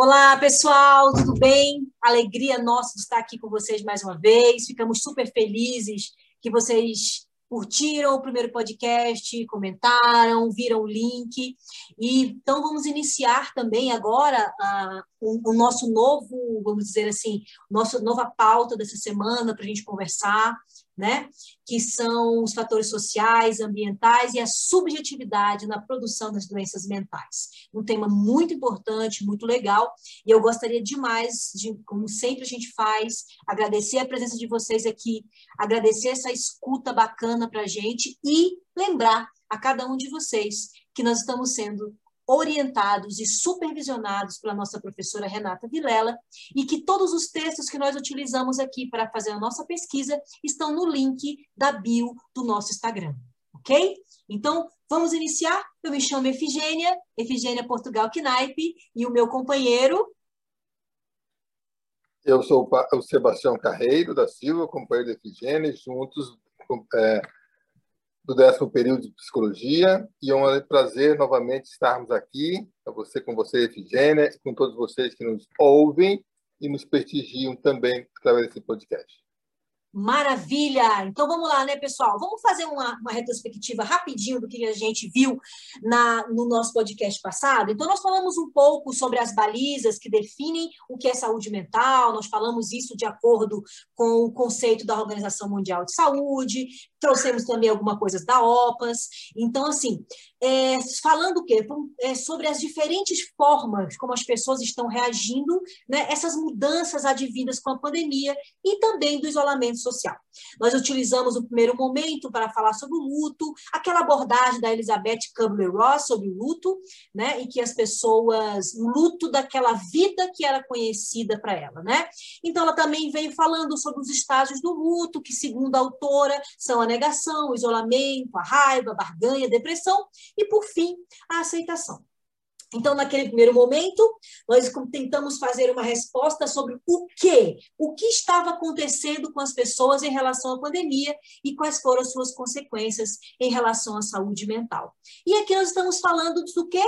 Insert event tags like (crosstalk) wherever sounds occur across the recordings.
Olá, pessoal, tudo bem? Alegria nossa de estar aqui com vocês mais uma vez. Ficamos super felizes que vocês curtiram o primeiro podcast, comentaram, viram o link. E, então, vamos iniciar também agora uh, o, o, nosso novo, vamos dizer assim, nossa nova pauta dessa semana para a gente conversar né? que são os fatores sociais, ambientais e a subjetividade na produção das doenças mentais. Um tema muito importante, muito legal, e eu gostaria demais, de, como sempre a gente faz, agradecer a presença de vocês aqui, agradecer essa escuta bacana para a gente e lembrar a cada um de vocês que nós estamos sendo orientados e supervisionados pela nossa professora Renata Vilela e que todos os textos que nós utilizamos aqui para fazer a nossa pesquisa estão no link da bio do nosso Instagram, ok? Então, vamos iniciar. Eu me chamo Efigênia, Efigênia Portugal Knaipe, e o meu companheiro... Eu sou o Sebastião Carreiro da Silva, companheiro da Efigênia, juntos é, do décimo período de psicologia e é um prazer novamente estarmos aqui, a você com você, Efigênia, e com todos vocês que nos ouvem e nos prestigiam também através desse podcast. Maravilha! Então vamos lá, né, pessoal? Vamos fazer uma, uma retrospectiva rapidinho do que a gente viu na, no nosso podcast passado. Então, nós falamos um pouco sobre as balizas que definem o que é saúde mental, nós falamos isso de acordo com o conceito da Organização Mundial de Saúde, trouxemos também algumas coisas da OPAS. Então, assim, é, falando o quê? É, sobre as diferentes formas como as pessoas estão reagindo, né, essas mudanças advindas com a pandemia e também do isolamento social. Nós utilizamos o primeiro momento para falar sobre o luto, aquela abordagem da Elizabeth Kubler-Ross sobre o luto, né, e que as pessoas, o luto daquela vida que era conhecida para ela, né? Então, ela também veio falando sobre os estágios do luto, que, segundo a autora, são a negação, o isolamento, a raiva, a barganha, a depressão, e, por fim, a aceitação. Então, naquele primeiro momento, nós tentamos fazer uma resposta sobre o que, o que estava acontecendo com as pessoas em relação à pandemia e quais foram as suas consequências em relação à saúde mental. E aqui nós estamos falando do quê?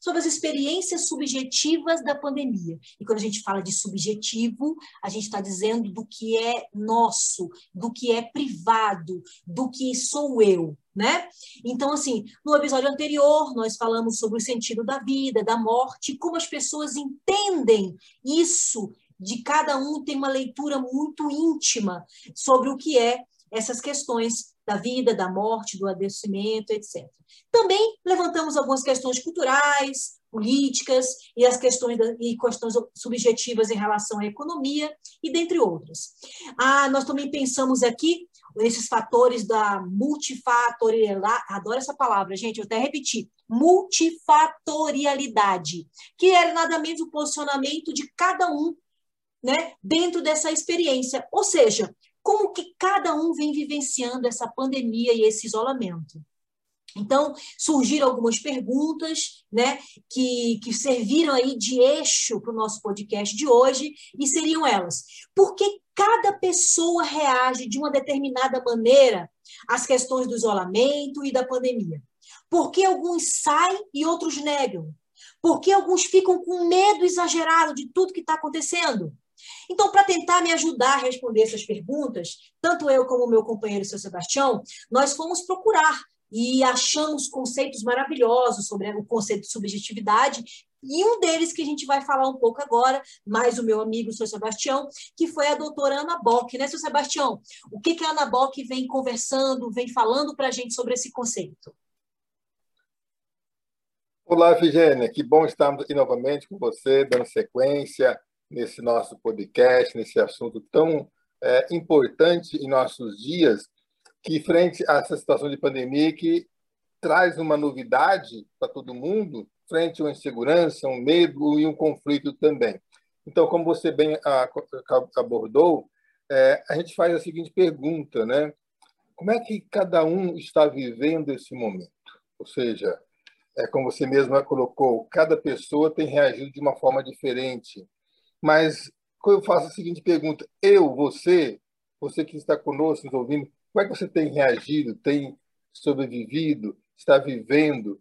Sobre as experiências subjetivas da pandemia. E quando a gente fala de subjetivo, a gente está dizendo do que é nosso, do que é privado, do que sou eu, né? Então, assim, no episódio anterior, nós falamos sobre o sentido da vida, da morte, como as pessoas entendem isso, de cada um tem uma leitura muito íntima sobre o que é essas questões da vida, da morte, do adoecimento, etc. Também levantamos algumas questões culturais, políticas e as questões da, e questões subjetivas em relação à economia e dentre outras. Ah, nós também pensamos aqui nesses fatores da multifatorialidade, adoro essa palavra, gente, eu até repeti, multifatorialidade, que era nada menos o posicionamento de cada um, né, dentro dessa experiência, ou seja, como que cada um vem vivenciando essa pandemia e esse isolamento. Então, surgiram algumas perguntas né, que, que serviram aí de eixo para o nosso podcast de hoje, e seriam elas: por que cada pessoa reage de uma determinada maneira às questões do isolamento e da pandemia? Por que alguns saem e outros negam? Por que alguns ficam com medo exagerado de tudo que está acontecendo? Então, para tentar me ajudar a responder essas perguntas, tanto eu como meu companheiro, seu Sebastião, nós fomos procurar e achamos conceitos maravilhosos sobre o conceito de subjetividade, e um deles que a gente vai falar um pouco agora, mais o meu amigo, o seu Sebastião, que foi a doutora Ana Bock, né, seu Sebastião? O que, que a Ana Bock vem conversando, vem falando para a gente sobre esse conceito? Olá, Efigênia, que bom estarmos aqui novamente com você, dando sequência nesse nosso podcast, nesse assunto tão é, importante em nossos dias, que frente a essa situação de pandemia que traz uma novidade para todo mundo, frente a uma insegurança, um medo e um conflito também. Então, como você bem abordou, é, a gente faz a seguinte pergunta, né? Como é que cada um está vivendo esse momento? Ou seja, é como você mesma colocou, cada pessoa tem reagido de uma forma diferente. Mas eu faço a seguinte pergunta: eu, você, você que está conosco, nos ouvindo, como é que você tem reagido, tem sobrevivido, está vivendo?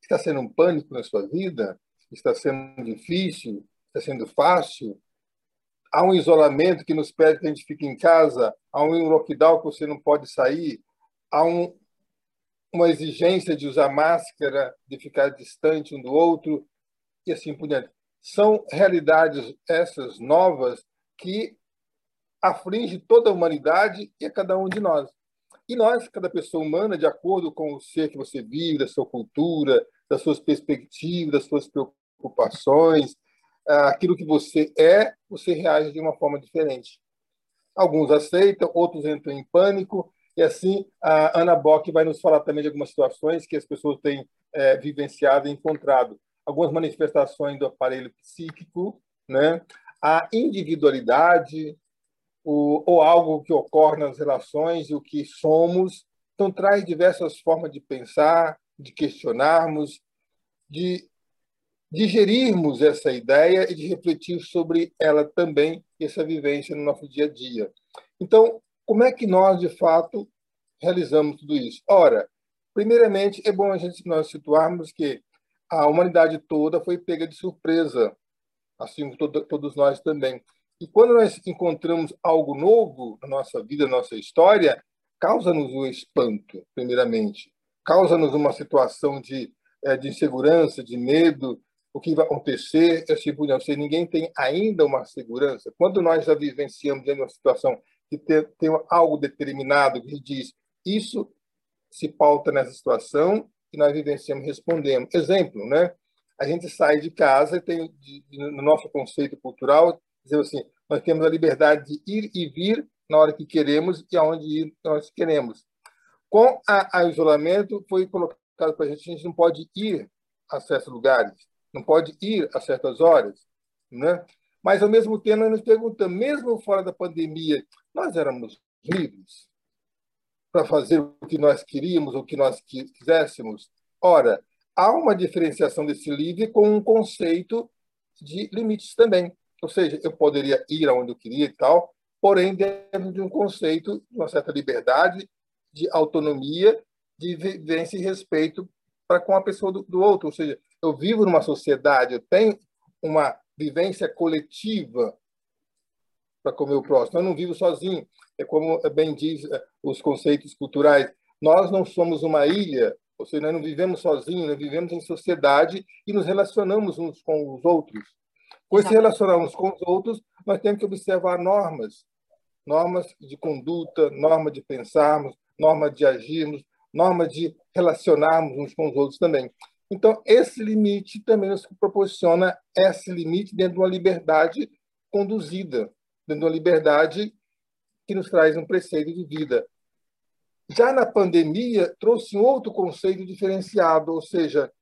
Está sendo um pânico na sua vida? Está sendo difícil? está sendo fácil, há um isolamento que nos pede que a gente fique em casa, há um lockdown que você não pode sair, há um, uma exigência de usar máscara, de ficar distante um do outro, e assim por diante. São realidades essas novas que aflige toda a humanidade e a cada um de nós. E nós, cada pessoa humana, de acordo com o ser que você vive, da sua cultura, das suas perspectivas, das suas preocupações, aquilo que você é, você reage de uma forma diferente. Alguns aceitam, outros entram em pânico, e assim a Ana Bock vai nos falar também de algumas situações que as pessoas têm é, vivenciado e encontrado. Algumas manifestações do aparelho psíquico, né? a individualidade, o, ou algo que ocorre nas relações e o que somos. Então, traz diversas formas de pensar, de questionarmos, de digerirmos essa ideia e de refletir sobre ela também, essa vivência no nosso dia a dia. Então, como é que nós, de fato, realizamos tudo isso? Ora, primeiramente, é bom a gente nós situarmos que a humanidade toda foi pega de surpresa, assim como todos nós também. E quando nós encontramos algo novo na nossa vida, na nossa história, causa-nos um espanto, primeiramente. Causa-nos uma situação de, é, de insegurança, de medo, o que vai acontecer, assim por diante. Ninguém tem ainda uma segurança. Quando nós já vivenciamos uma situação que tem, tem algo determinado que diz isso se pauta nessa situação e nós vivenciamos, respondemos. Exemplo, né? A gente sai de casa e tem, no nosso conceito cultural, dizer assim, nós temos a liberdade de ir e vir na hora que queremos e aonde ir nós queremos. Com o isolamento, foi colocado para a gente, a gente não pode ir a certos lugares, não pode ir a certas horas, né? Mas, ao mesmo tempo, nós nos perguntamos, mesmo fora da pandemia, nós éramos livres para fazer o que nós queríamos, o que nós quiséssemos? Ora, há uma diferenciação desse livre com um conceito de limites também. Ou seja, eu poderia ir aonde eu queria e tal, porém dentro de um conceito de uma certa liberdade, de autonomia, de vivência e respeito para com a pessoa do, do outro. Ou seja, eu vivo numa sociedade, eu tenho uma vivência coletiva para com o próximo. Eu não vivo sozinho. É como bem diz eh, os conceitos culturais. Nós não somos uma ilha, ou seja, nós não vivemos sozinhos, nós vivemos em sociedade e nos relacionamos uns com os outros. Pois se relacionarmos com os outros, nós temos que observar normas, normas de conduta, norma de pensarmos, norma de agirmos, norma de relacionarmos uns com os outros também. Então, esse limite também nos proporciona esse limite dentro de uma liberdade conduzida, de uma liberdade que nos traz um preceito de vida. Já na pandemia, trouxe um outro conceito diferenciado, ou seja,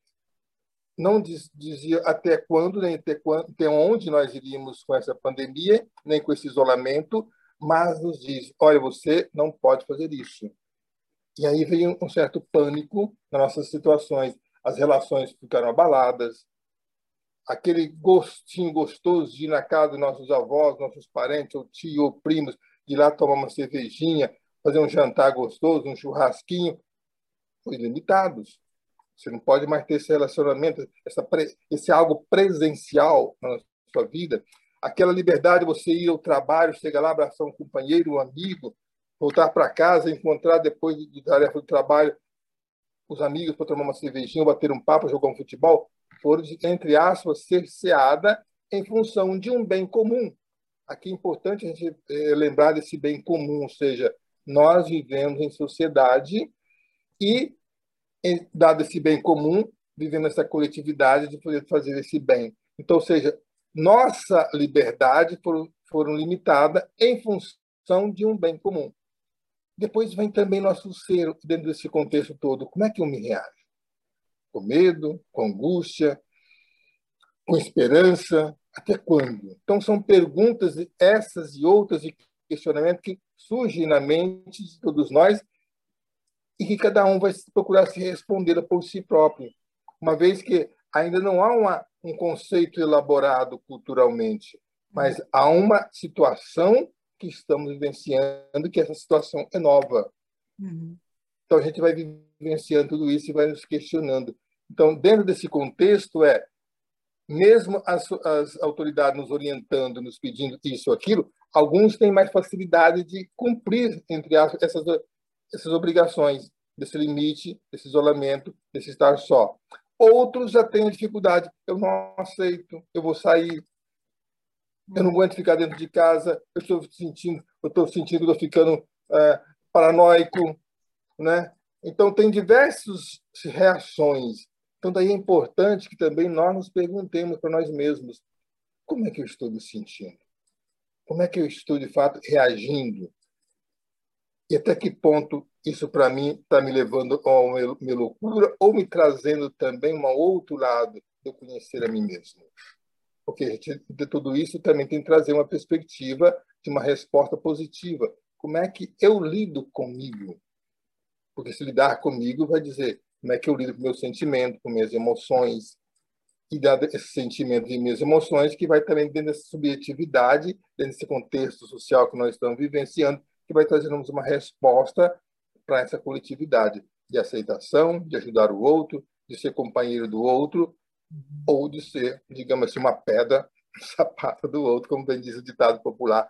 não dizia até quando, nem até, quando, até onde nós iríamos com essa pandemia, nem com esse isolamento, mas nos diz: olha, você não pode fazer isso. E aí veio um certo pânico nas nossas situações. As relações ficaram abaladas, aquele gostinho gostoso de ir na casa dos nossos avós, nossos parentes, ou tio, ou primos, de ir lá tomar uma cervejinha, fazer um jantar gostoso, um churrasquinho, foi limitados. Você não pode mais ter esse relacionamento, essa, esse algo presencial na sua vida. Aquela liberdade de você ir ao trabalho, chegar lá, abraçar um companheiro, um amigo, voltar para casa, encontrar depois de tarefa do trabalho os amigos para tomar uma cervejinha, bater um papo, jogar um futebol, foram, entre aspas, cerceada em função de um bem comum. Aqui é importante a gente é, lembrar desse bem comum, ou seja, nós vivemos em sociedade e dado esse bem comum, vivendo essa coletividade de poder fazer esse bem. Então, ou seja, nossa liberdade foram, foram limitada em função de um bem comum. Depois vem também nosso ser dentro desse contexto todo. Como é que eu me reajo? Com medo, com angústia, com esperança, até quando? Então são perguntas essas e outras de questionamento que surgem na mente de todos nós e que cada um vai procurar se responder por si próprio, uma vez que ainda não há uma, um conceito elaborado culturalmente, mas há uma situação que estamos vivenciando, que essa situação é nova. Uhum. Então a gente vai vivenciando tudo isso e vai nos questionando. Então, dentro desse contexto, é mesmo as, as autoridades nos orientando, nos pedindo isso aquilo, alguns têm mais facilidade de cumprir, entre aspas, essas, essas obrigações, desse limite, desse isolamento, desse estar só. Outros já têm dificuldade. Eu não aceito, eu vou sair, eu não aguento ficar dentro de casa, eu estou sentindo, eu estou sentindo, estou ficando é, paranoico, né? Então tem diversas reações. Então daí é importante que também nós nos perguntemos para nós mesmos como é que eu estou me sentindo, como é que eu estou de fato reagindo e até que ponto isso para mim está me levando a uma loucura ou me trazendo também um outro lado de eu conhecer a mim mesmo. Porque de tudo isso também tem que trazer uma perspectiva de uma resposta positiva. Como é que eu lido comigo? Porque se lidar comigo vai dizer como é que eu lido com meus sentimentos, com minhas emoções, e dado esse sentimento e minhas emoções, que vai também dentro dessa subjetividade, dentro desse contexto social que nós estamos vivenciando, que vai trazer uma resposta para essa coletividade de aceitação, de ajudar o outro, de ser companheiro do outro, ou de ser, digamos assim, uma pedra (laughs) no sapato do outro, como bem diz o ditado popular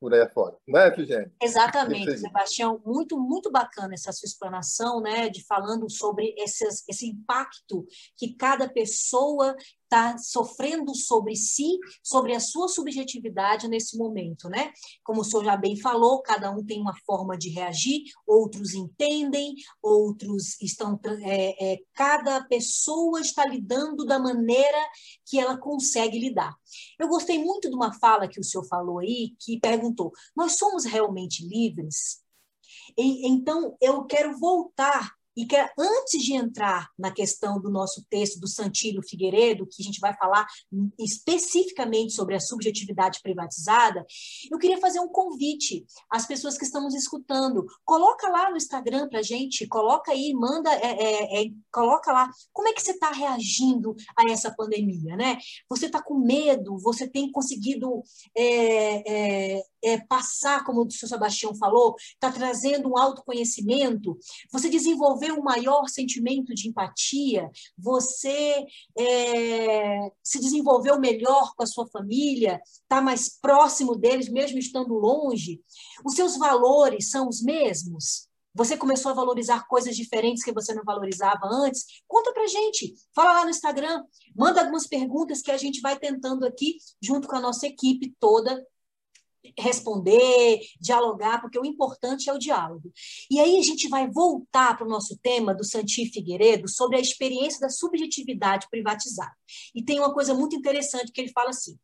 por aí fora. Não é, Efigênia? Exatamente, Sebastião. Muito, muito bacana essa sua explanação, né, de falando sobre esses, esse impacto que cada pessoa está sofrendo sobre si, sobre a sua subjetividade nesse momento, né? Como o senhor já bem falou, cada um tem uma forma de reagir, outros entendem, outros estão. É, é, cada pessoa está lidando da maneira que ela consegue lidar. Eu gostei muito de uma fala que o senhor falou aí, que perguntou: nós somos realmente livres? E, então, eu quero voltar e que antes de entrar na questão do nosso texto do Santílio Figueiredo, que a gente vai falar especificamente sobre a subjetividade privatizada, eu queria fazer um convite às pessoas que estão nos escutando. Coloca lá no Instagram para gente, coloca aí, manda, é, é, é, coloca lá como é que você está reagindo a essa pandemia, né? Você está com medo? Você tem conseguido é, passar, como o senhor Sebastião falou, está trazendo um autoconhecimento? Você desenvolveu um maior sentimento de empatia, você é, se desenvolveu melhor com a sua família, está mais próximo deles, mesmo estando longe, os seus valores são os mesmos? Você começou a valorizar coisas diferentes que você não valorizava antes? Conta pra gente. Fala lá no Instagram. Manda algumas perguntas que a gente vai tentando aqui, junto com a nossa equipe toda, responder, dialogar, porque o importante é o diálogo. E aí a gente vai voltar para o nosso tema do Santi Figueiredo sobre a experiência da subjetividade privatizada. E tem uma coisa muito interessante que ele fala assim: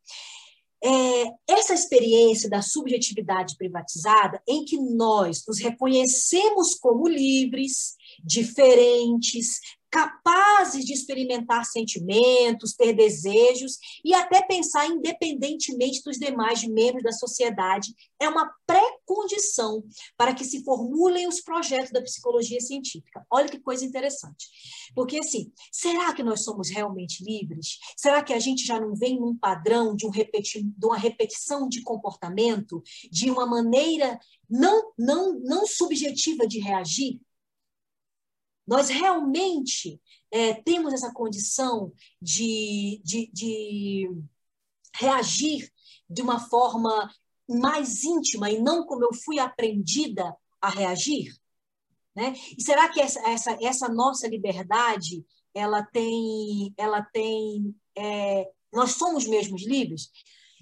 é, essa experiência da subjetividade privatizada, em que nós nos reconhecemos como livres, diferentes, capazes de experimentar sentimentos, ter desejos e até pensar independentemente dos demais membros da sociedade, é uma pré-condição para que se formulem os projetos da psicologia científica. Olha que coisa interessante. Porque, assim, será que nós somos realmente livres? Será que a gente já não vem num padrão de, um repeti de uma repetição de comportamento, de uma maneira não, não, não subjetiva de reagir? Nós realmente é, temos essa condição de, de, de reagir de uma forma mais íntima e não como eu fui aprendida a reagir? Né? E será que essa, essa, essa nossa liberdade ela tem, ela tem é, nós somos mesmos livres?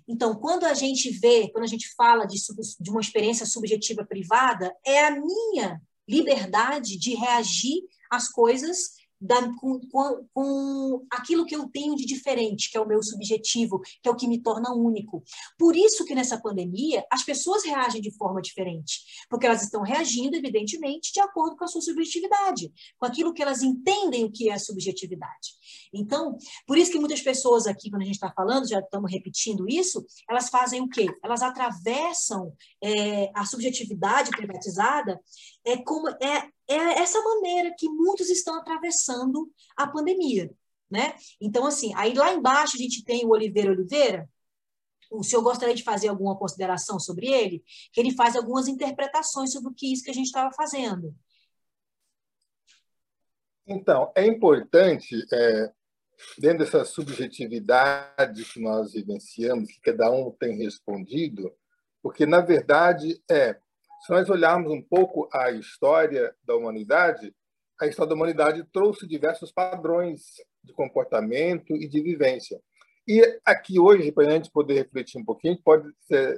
Então, quando a gente vê, quando a gente fala de, de uma experiência subjetiva privada, é a minha liberdade de reagir às coisas da, com, com, com, aquilo que eu tenho de diferente, que é o meu subjetivo, que é o que me torna único. Por isso que nessa pandemia as pessoas reagem de forma diferente, porque elas estão reagindo, evidentemente, de acordo com a sua subjetividade, com aquilo que elas entendem o que é subjetividade. Então, por isso que muitas pessoas aqui, quando a gente está falando, já estamos repetindo isso, elas fazem o quê? Elas atravessam é, a subjetividade privatizada é como é, é essa maneira que muitos estão atravessando a pandemia, né? Então, assim, aí lá embaixo a gente tem o Oliveira Oliveira, o senhor gostaria de fazer alguma consideração sobre ele? Que ele faz algumas interpretações sobre o que isso que a gente estava fazendo. Então, é importante é, dentro dessa subjetividade que nós vivenciamos, que cada um tem respondido, porque, na verdade, é, se nós olharmos um pouco a história da humanidade, a história da humanidade trouxe diversos padrões de comportamento e de vivência. E aqui hoje, para a gente poder refletir um pouquinho, pode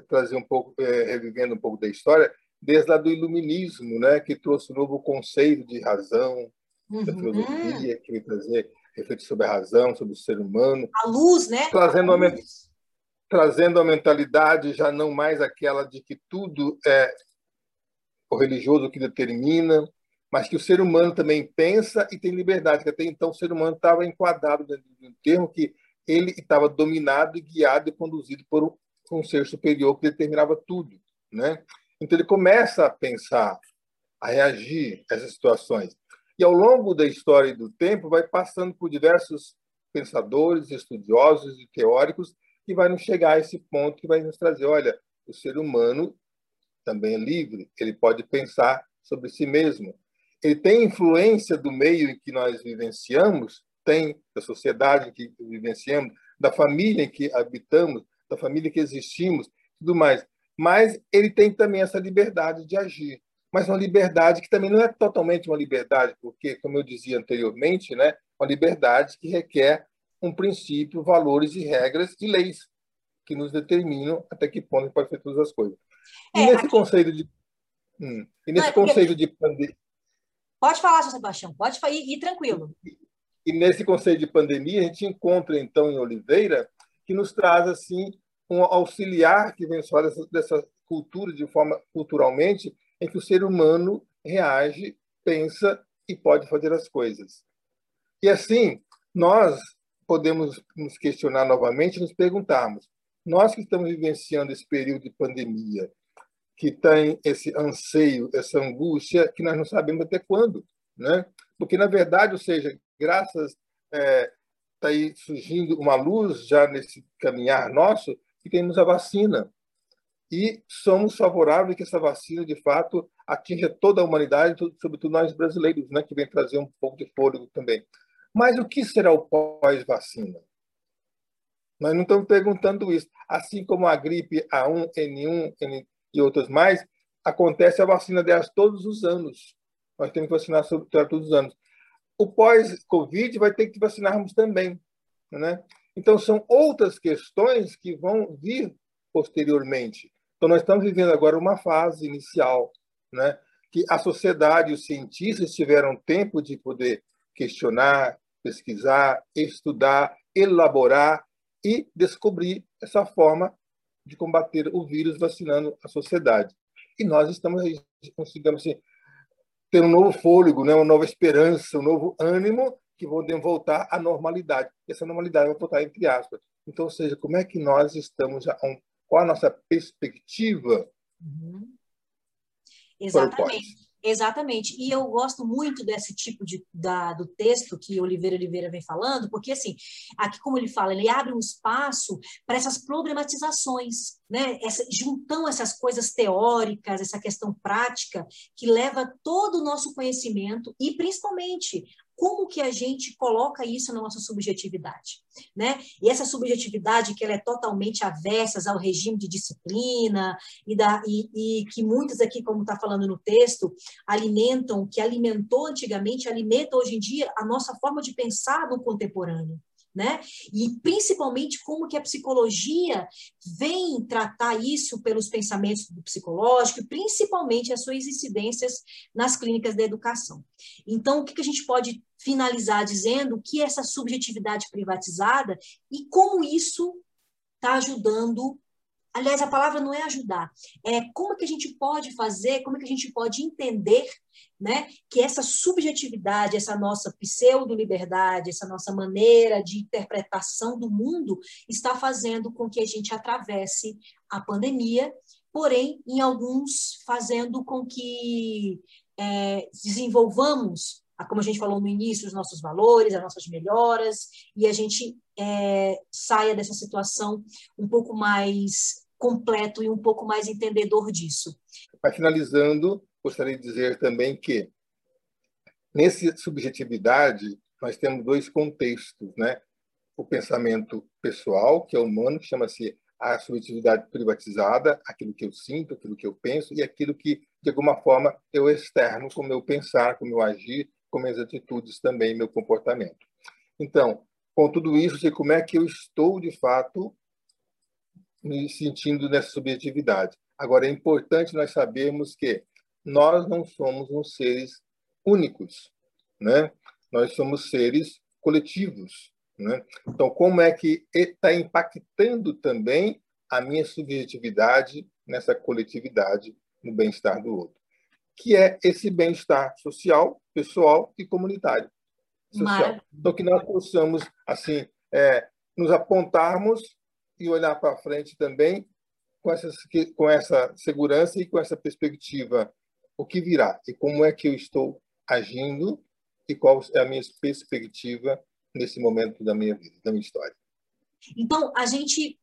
trazer um pouco, é, revivendo um pouco da história, desde lá do iluminismo, né, que trouxe um novo conceito de razão, uhum. da filosofia, que trazer refletir sobre a razão, sobre o ser humano. A luz, né? Trazendo, a luz. Uma, trazendo a mentalidade já não mais aquela de que tudo é o religioso que determina, mas que o ser humano também pensa e tem liberdade, que até então o ser humano estava enquadrado dentro de um termo que ele estava dominado guiado e conduzido por um, um ser superior que determinava tudo, né? Então ele começa a pensar, a reagir a essas situações. E ao longo da história e do tempo vai passando por diversos pensadores, estudiosos e teóricos que vai nos chegar a esse ponto que vai nos trazer, olha, o ser humano também é livre, ele pode pensar sobre si mesmo. Ele tem influência do meio em que nós vivenciamos, tem da sociedade em que vivenciamos, da família em que habitamos, da família em que existimos, tudo mais. Mas ele tem também essa liberdade de agir mas uma liberdade que também não é totalmente uma liberdade, porque, como eu dizia anteriormente, né, uma liberdade que requer um princípio, valores e regras e leis que nos determinam até que ponto pode fazer todas as coisas. E é, nesse aqui... conceito de hum, e nesse não, é conceito de pandemia Pode falar, seu Sebastião, pode ir, ir tranquilo. E, e nesse conceito de pandemia, a gente encontra então em Oliveira que nos traz assim um auxiliar que vem só dessa, dessa cultura de forma culturalmente em que o ser humano reage, pensa e pode fazer as coisas. E assim, nós podemos nos questionar novamente, nos perguntarmos: nós que estamos vivenciando esse período de pandemia, que tem esse anseio, essa angústia, que nós não sabemos até quando, né? Porque na verdade, ou seja, graças é, está aí surgindo uma luz já nesse caminhar nosso, que temos a vacina e somos favoráveis que essa vacina, de fato, atinja toda a humanidade, sobretudo nós brasileiros, né, que vem trazer um pouco de fôlego também. Mas o que será o pós-vacina? Nós não estamos perguntando isso. Assim como a gripe A1, N1 N, e outras mais, acontece a vacina delas todos os anos. Nós temos que vacinar sobre todos os anos. O pós-Covid vai ter que vacinarmos também. Né? Então, são outras questões que vão vir posteriormente. Então, nós estamos vivendo agora uma fase inicial, né, que a sociedade e os cientistas tiveram tempo de poder questionar, pesquisar, estudar, elaborar e descobrir essa forma de combater o vírus vacinando a sociedade. E nós estamos, conseguimos assim, ter um novo fôlego, né, uma nova esperança, um novo ânimo que vão voltar à normalidade. Essa normalidade vai voltar entre aspas. Então, ou seja, como é que nós estamos qual a nossa perspectiva uhum. Exatamente. Exatamente. E eu gosto muito desse tipo de, da, do texto que Oliveira Oliveira vem falando, porque, assim, aqui, como ele fala, ele abre um espaço para essas problematizações, né? Essa, juntão essas coisas teóricas, essa questão prática, que leva todo o nosso conhecimento e, principalmente, como que a gente coloca isso na nossa subjetividade, né? E essa subjetividade que ela é totalmente avessa ao regime de disciplina e, da, e, e que muitas aqui, como está falando no texto, alimentam, que alimentou antigamente, alimenta hoje em dia a nossa forma de pensar no contemporâneo né? E principalmente como que a psicologia vem tratar isso pelos pensamentos do psicológico, principalmente as suas incidências nas clínicas da educação. Então, o que, que a gente pode finalizar dizendo que essa subjetividade privatizada e como isso está ajudando Aliás, a palavra não é ajudar, é como que a gente pode fazer, como que a gente pode entender né, que essa subjetividade, essa nossa pseudo-liberdade, essa nossa maneira de interpretação do mundo está fazendo com que a gente atravesse a pandemia, porém, em alguns, fazendo com que é, desenvolvamos como a gente falou no início, os nossos valores, as nossas melhoras, e a gente é, saia dessa situação um pouco mais completo e um pouco mais entendedor disso. Mas finalizando, gostaria de dizer também que nessa subjetividade nós temos dois contextos, né? o pensamento pessoal, que é humano, que chama-se a subjetividade privatizada, aquilo que eu sinto, aquilo que eu penso e aquilo que, de alguma forma, eu externo com meu pensar, com meu agir, com minhas atitudes também, meu comportamento. Então, com tudo isso, sei como é que eu estou, de fato, me sentindo nessa subjetividade. Agora, é importante nós sabermos que nós não somos uns seres únicos, né? Nós somos seres coletivos, né? Então, como é que está impactando também a minha subjetividade nessa coletividade, no bem-estar do outro? Que é esse bem-estar social, pessoal e comunitário. Social. Então, que nós possamos, assim, é, nos apontarmos e olhar para frente também com essa, com essa segurança e com essa perspectiva. O que virá e como é que eu estou agindo e qual é a minha perspectiva nesse momento da minha vida, da minha história. Então, a gente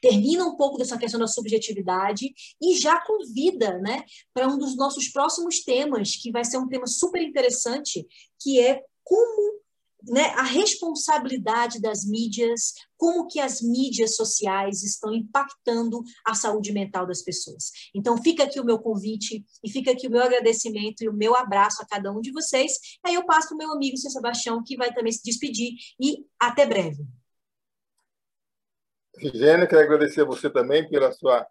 termina um pouco dessa questão da subjetividade e já convida né, para um dos nossos próximos temas, que vai ser um tema super interessante, que é como né, a responsabilidade das mídias, como que as mídias sociais estão impactando a saúde mental das pessoas. Então, fica aqui o meu convite e fica aqui o meu agradecimento e o meu abraço a cada um de vocês. Aí eu passo para o meu amigo, Sr. Sebastião, que vai também se despedir e até breve. Figênia, quero agradecer a você também pela sua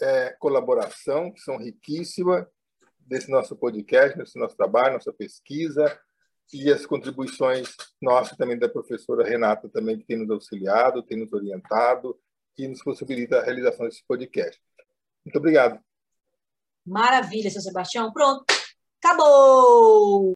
é, colaboração, que são riquíssima desse nosso podcast, desse nosso trabalho, nossa pesquisa, e as contribuições nossas também da professora Renata também que tem nos auxiliado, tem nos orientado e nos possibilita a realização desse podcast. Muito obrigado. Maravilha, seu Sebastião. Pronto. Acabou!